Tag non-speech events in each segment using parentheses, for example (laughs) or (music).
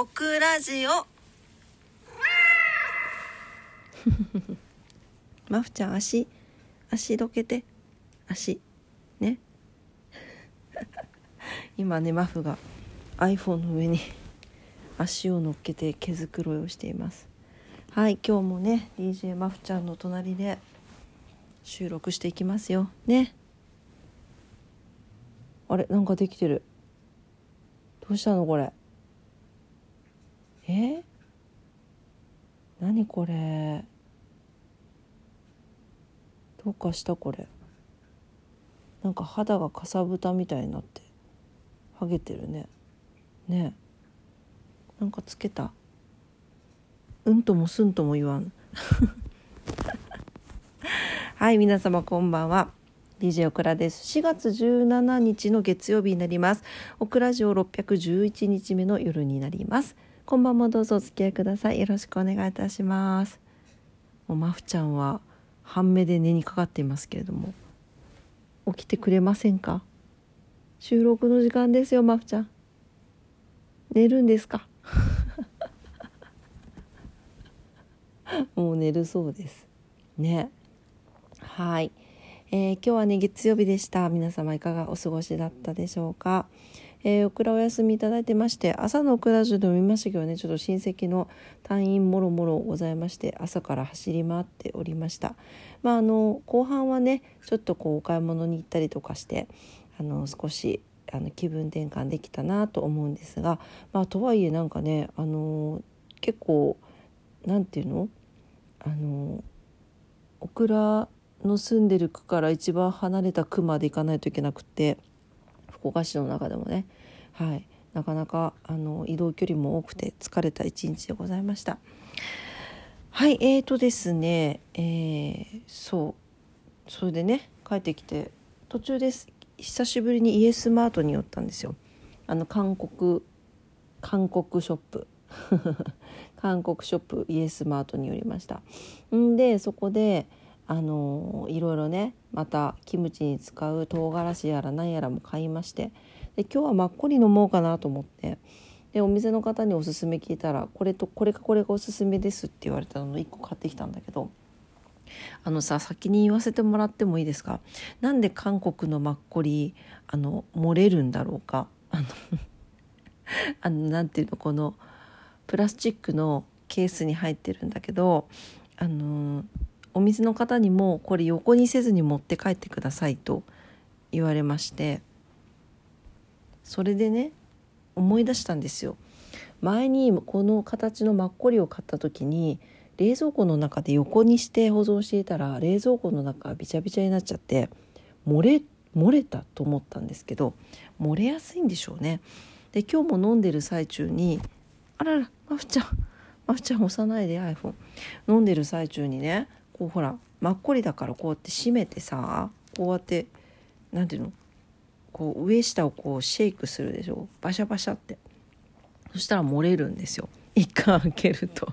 オクラジオ。(laughs) マフちゃん足足どけて。足ね。(laughs) 今ねマフが iPhone の上に (laughs) 足を乗っけて毛づくろいをしています。はい今日もね DJ マフちゃんの隣で収録していきますよ。ね。あれなんかできてる。どうしたのこれ。え？何これ？どうかしたこれ。なんか肌がかさぶたみたいになってハゲてるね。ねなんかつけた。うんともすんとも言わん。(laughs) はい皆様こんばんは。DJ オクラです。4月17日の月曜日になります。オクラジオ611日目の夜になります。こんばんもどうぞお付き合いください。よろしくお願いいたします。もうマフちゃんは半目で寝にかかっていますけれども。起きてくれませんか？収録の時間ですよマフちゃん。寝るんですか？(laughs) もう寝るそうです。ね。はい。えー、今日はね月曜日でした。皆様いかがお過ごしだったでしょうか、えー、オクラお休みいただいてまして朝のオクラジオでも見ましたけどねちょっと親戚の隊員もろもろございまして朝から走り回っておりました。まああの後半はねちょっとこうお買い物に行ったりとかしてあの少しあの気分転換できたなと思うんですがまあとはいえなんかねあの結構なんていうの？あのオクラの住んでる区から一番離れた区まで行かないといけなくて福岡市の中でもね、はい、なかなかあの移動距離も多くて疲れた一日でございました。はいえーとですね、えー、そうそれでね帰ってきて途中です久しぶりにイエスマートに寄ったんですよ。あの韓国韓国ショップ韓国ショップイエスマートに寄りましたんでそこであのいろいろねまたキムチに使う唐辛子やら何やらも買いましてで今日はマッコリ飲もうかなと思ってでお店の方におすすめ聞いたらこれとこれかこれがおすすめですって言われたのを1個買ってきたんだけどあのさ先に言わせてもらってもいいですか？なんで韓国のマッコリあの漏れるんだろうか？あの (laughs) あのなんていうのこのプラスチックのケースに入ってるんだけどあのお店の方にもこれ横にせずに持って帰ってくださいと言われましてそれでね思い出したんですよ。前にこの形のマッコリを買った時に冷蔵庫の中で横にして保存していたら冷蔵庫の中がびちゃびちゃになっちゃって漏れ漏れたと思ったんですけど漏れやすいんでしょうね。で今日も飲んでる最中にあららマフちゃんマフちゃん押さないで iPhone 飲んでる最中にねこうほらマッコリだからこうやって閉めてさこうやって何ていうの？こう上下をこうシェイクするでしょ？バシャバシャって。そしたら漏れるんですよ。一回開けると。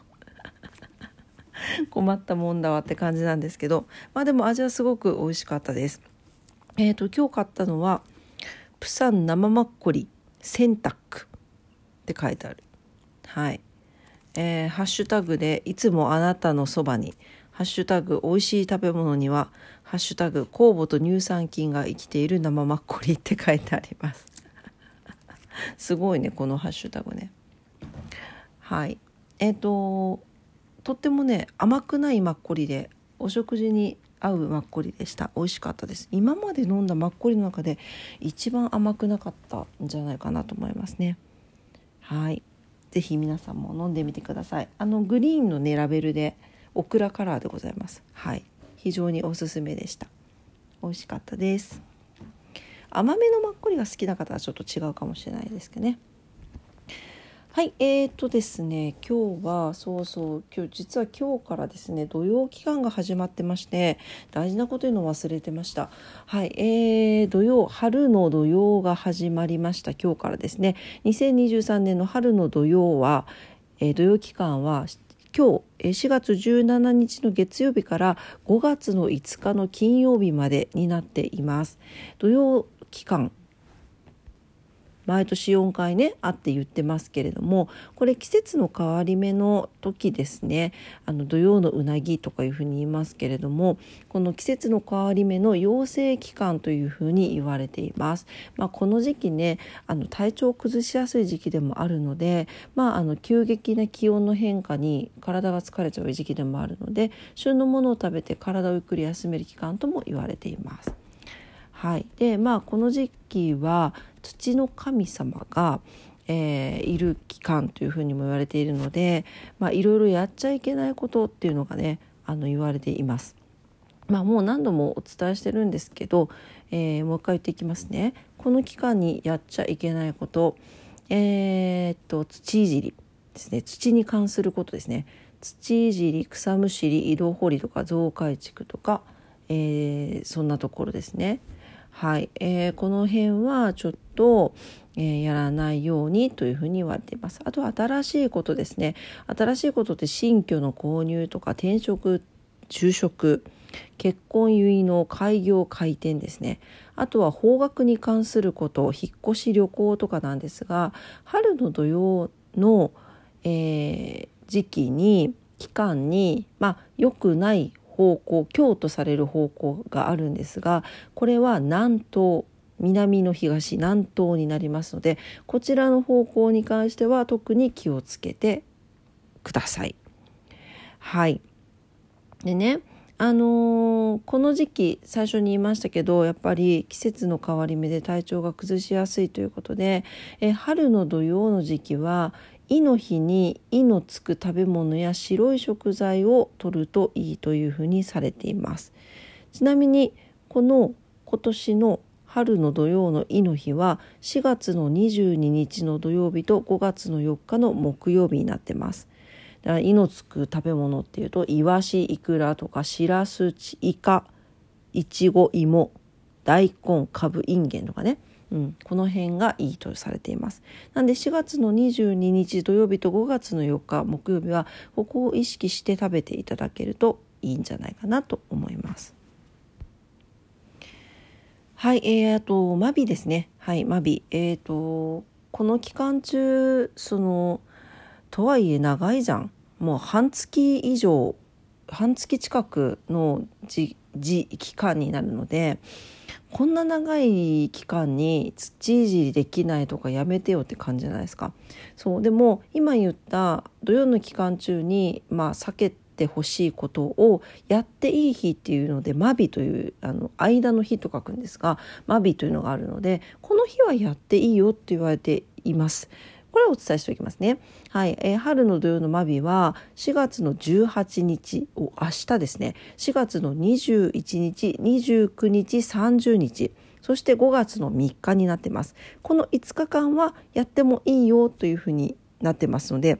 (laughs) 困ったもんだわって感じなんですけど。まあでも味はすごく美味しかったです。えっ、ー、と今日買ったのはプサン生マッコリ洗濯って書いてある。はい。えー、ハッシュタグでいつもあなたのそばにハッシュタグ美味しい食べ物にはハッシュタグ酵母と乳酸菌が生きている生マッコリって書いてあります。(laughs) すごいねこのハッシュタグね。はい。えっ、ー、ととってもね甘くないマッコリでお食事に合うマッコリでした。美味しかったです。今まで飲んだマッコリの中で一番甘くなかったんじゃないかなと思いますね。はい。是非皆さんも飲んでみてください。あのグリーンのねラベルでオクラカラーでございます。はい。非常におすすめでした。美味しかったです。甘めのマッコリが好きな方はちょっと違うかもしれないですけどね。はい。えーとですね。今日はそうそう。今日実は今日からですね土曜期間が始まってまして大事なこと言うの忘れてました。はい。えー、土曜春の土曜が始まりました。今日からですね。2023年の春の土曜は、えー、土曜期間は今日4月17日の月曜日から5月の5日の金曜日までになっています。土曜期間毎年4回ねあって言ってますけれどもこれ季節の変わり目の時ですねあの土曜のうなぎとかいうふうに言いますけれどもこの季節の変わり目の養成期間というふうに言われています。まあ、この時期ねあの体調を崩しやすい時期でもあるので、まあ、あの急激な気温の変化に体が疲れちゃう時期でもあるので旬のものを食べて体をゆっくり休める期間とも言われています。はい、でまあこの時期は土の神様が、えー、いる期間というふうにも言われているので、まあ、いろいろやっちゃいけないことっていうのがねあの言われています。まあ、もう何度もお伝えしてるんですけど、えー、もう一回言っていきますね。この期間にやっちゃいけないこと、えー、っと土いじりですね土に関することですね土いじり草むしり移動掘りとか増改築とか、えー、そんなところですね。はい、えー、この辺はちょっと、えー、やらないようにというふうに言われています。あとは新しいことですね。新しいことって新居の購入とか転職、就職、結婚結の開業開店ですね。あとは方角に関すること、引っ越し旅行とかなんですが、春の土曜の、えー、時期に期間にまあ良くない方向京とされる方向があるんですがこれは南東南の東南東になりますのでこちらの方向に関しては特に気をつけてください。はいでねあのー、この時期最初に言いましたけどやっぱり季節の変わり目で体調が崩しやすいということでえ春の土曜の時期は「い」の日に「い」のつく食べ物や白い食材を取るといいというふうにされています。ちなみにこの今年の春の土曜の「い」の日は4月の22日の土曜日と5月の4日の木曜日になってます。だから「い」のつく食べ物っていうとイワシイクラとかしらすイカいちご芋大根かぶいんげんとかねうん、この辺がいいとされています。なんで4月の22日土曜日と5月の4日木曜日はここを意識して食べていただけるといいんじゃないかなと思います。はい、えー、とマビですね。はい、マビ。えっ、ー、とこの期間中そのとはいえ長いじゃん。もう半月以上半月近くのじじ期間になるので。こんな長い期間に土いじりできないとかやめてよって感じじゃないですか。そうでも今言った土曜の期間中に、まあ、避けてほしいことをやっていい日っていうのでマビというあの間の日と書くんですがマビというのがあるのでこの日はやっていいよって言われています。これをお伝えしておきますね。はい、えー、春の土曜のマビは4月の18日を明日ですね。4月の21日、29日、30日。そして5月の3日になってます。この5日間はやってもいいよというふうになってますので、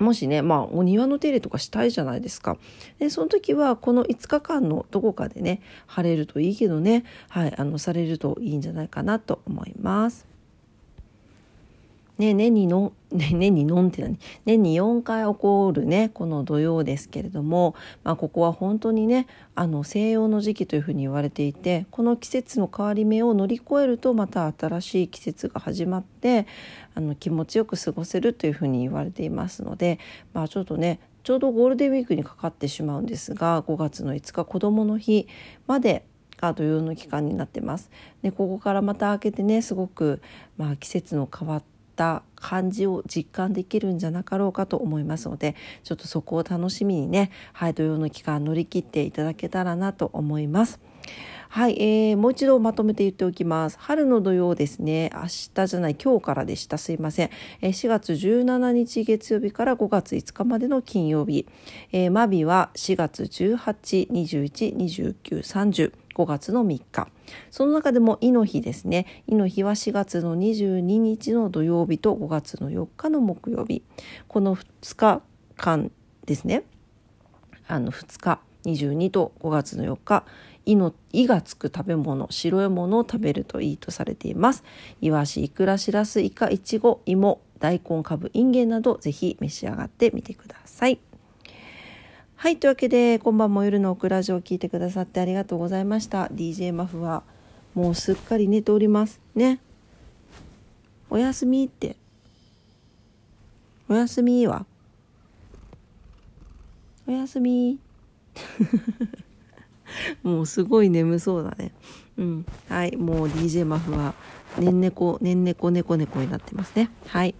もしね、まあ、お庭の手入れとかしたいじゃないですか。で、その時は、この5日間のどこかでね、晴れるといいけどね、はい、あの、されるといいんじゃないかなと思います。ね、年にの、(laughs) ね、年にのんって何？年に4回起こるねこの土曜ですけれども、まあ、ここは本当にねあの西洋の時期というふうに言われていてこの季節の変わり目を乗り越えるとまた新しい季節が始まってあの気持ちよく過ごせるというふうに言われていますので、まあ、ちょっとねちょうどゴールデンウィークにかかってしまうんですが5月の5日子どもの日までが土曜の期間になってます。でここからまた開けてねすごく、まあ、季節の変わっった感じを実感できるんじゃなかろうかと思いますのでちょっとそこを楽しみにね、はい、土曜の期間乗り切っていただけたらなと思います。はい、えー、もう一度まとめて言っておきます。春の土曜ですね。明日じゃない、今日からでした。すいません。えー、4月17日月曜日から5月5日までの金曜日。えー、マビは4月18、21、29、30。5月の3日。その中でも「いの日」ですね「いの日」は4月の22日の土曜日と5月の4日の木曜日。この2日間ですね。あの2日22と5月の4日「い」の「い」がつく食べ物白いものを食べるといいとされています。いわしいくらしらすいかいちご芋大根かぶいんげんなどぜひ召し上がってみてください。はい。というわけで、今晩も夜のオクラジオを聞いてくださってありがとうございました。DJ マフはもうすっかり寝ております。ね。おやすみっておやすみは？おやすみ (laughs) もうすごい眠そうだねうんはいもう DJ マフはねんねこねんねこねこねこになってますね。はい。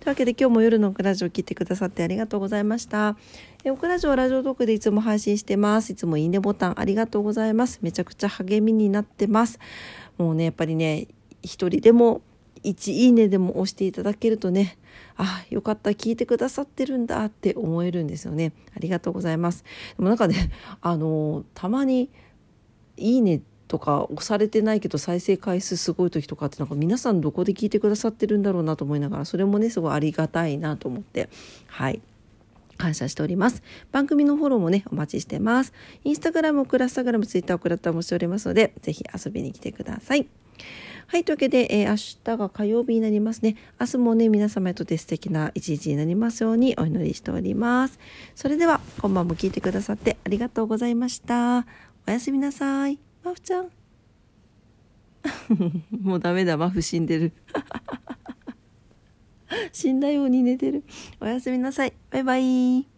というわけで今日も夜のオクラジオ聞いてくださってありがとうございました。えオクラジオはラジオトークでいつも配信してます。いつもいいねボタンありがとうございます。めちゃくちゃ励みになってます。もうねやっぱりね一人でも1いいねでも押していただけるとねあよかった聞いてくださってるんだって思えるんですよね。ありがとうございます。でもなんかねあのたまにいいねとか押されてないけど再生回数すごい時とかってなんか皆さんどこで聞いてくださってるんだろうなと思いながらそれもねすごいありがたいなと思ってはい感謝しております。番組のフォローもね、お待ちしてます。インスタグラム、クラスタグラム、ツイッター、クラッターもしておりますので、ぜひ遊びに来てください。はい、というわけで、えー、明日が火曜日になりますね。明日もね、皆様にとって素敵な一日になりますようにお祈りしております。それでは、今晩も聞いてくださってありがとうございました。おやすみなさい。マフちゃん。(laughs) もうダメだ、マフ死んでる。(laughs) 死んだように寝てる。おやすみなさい。バイバイ。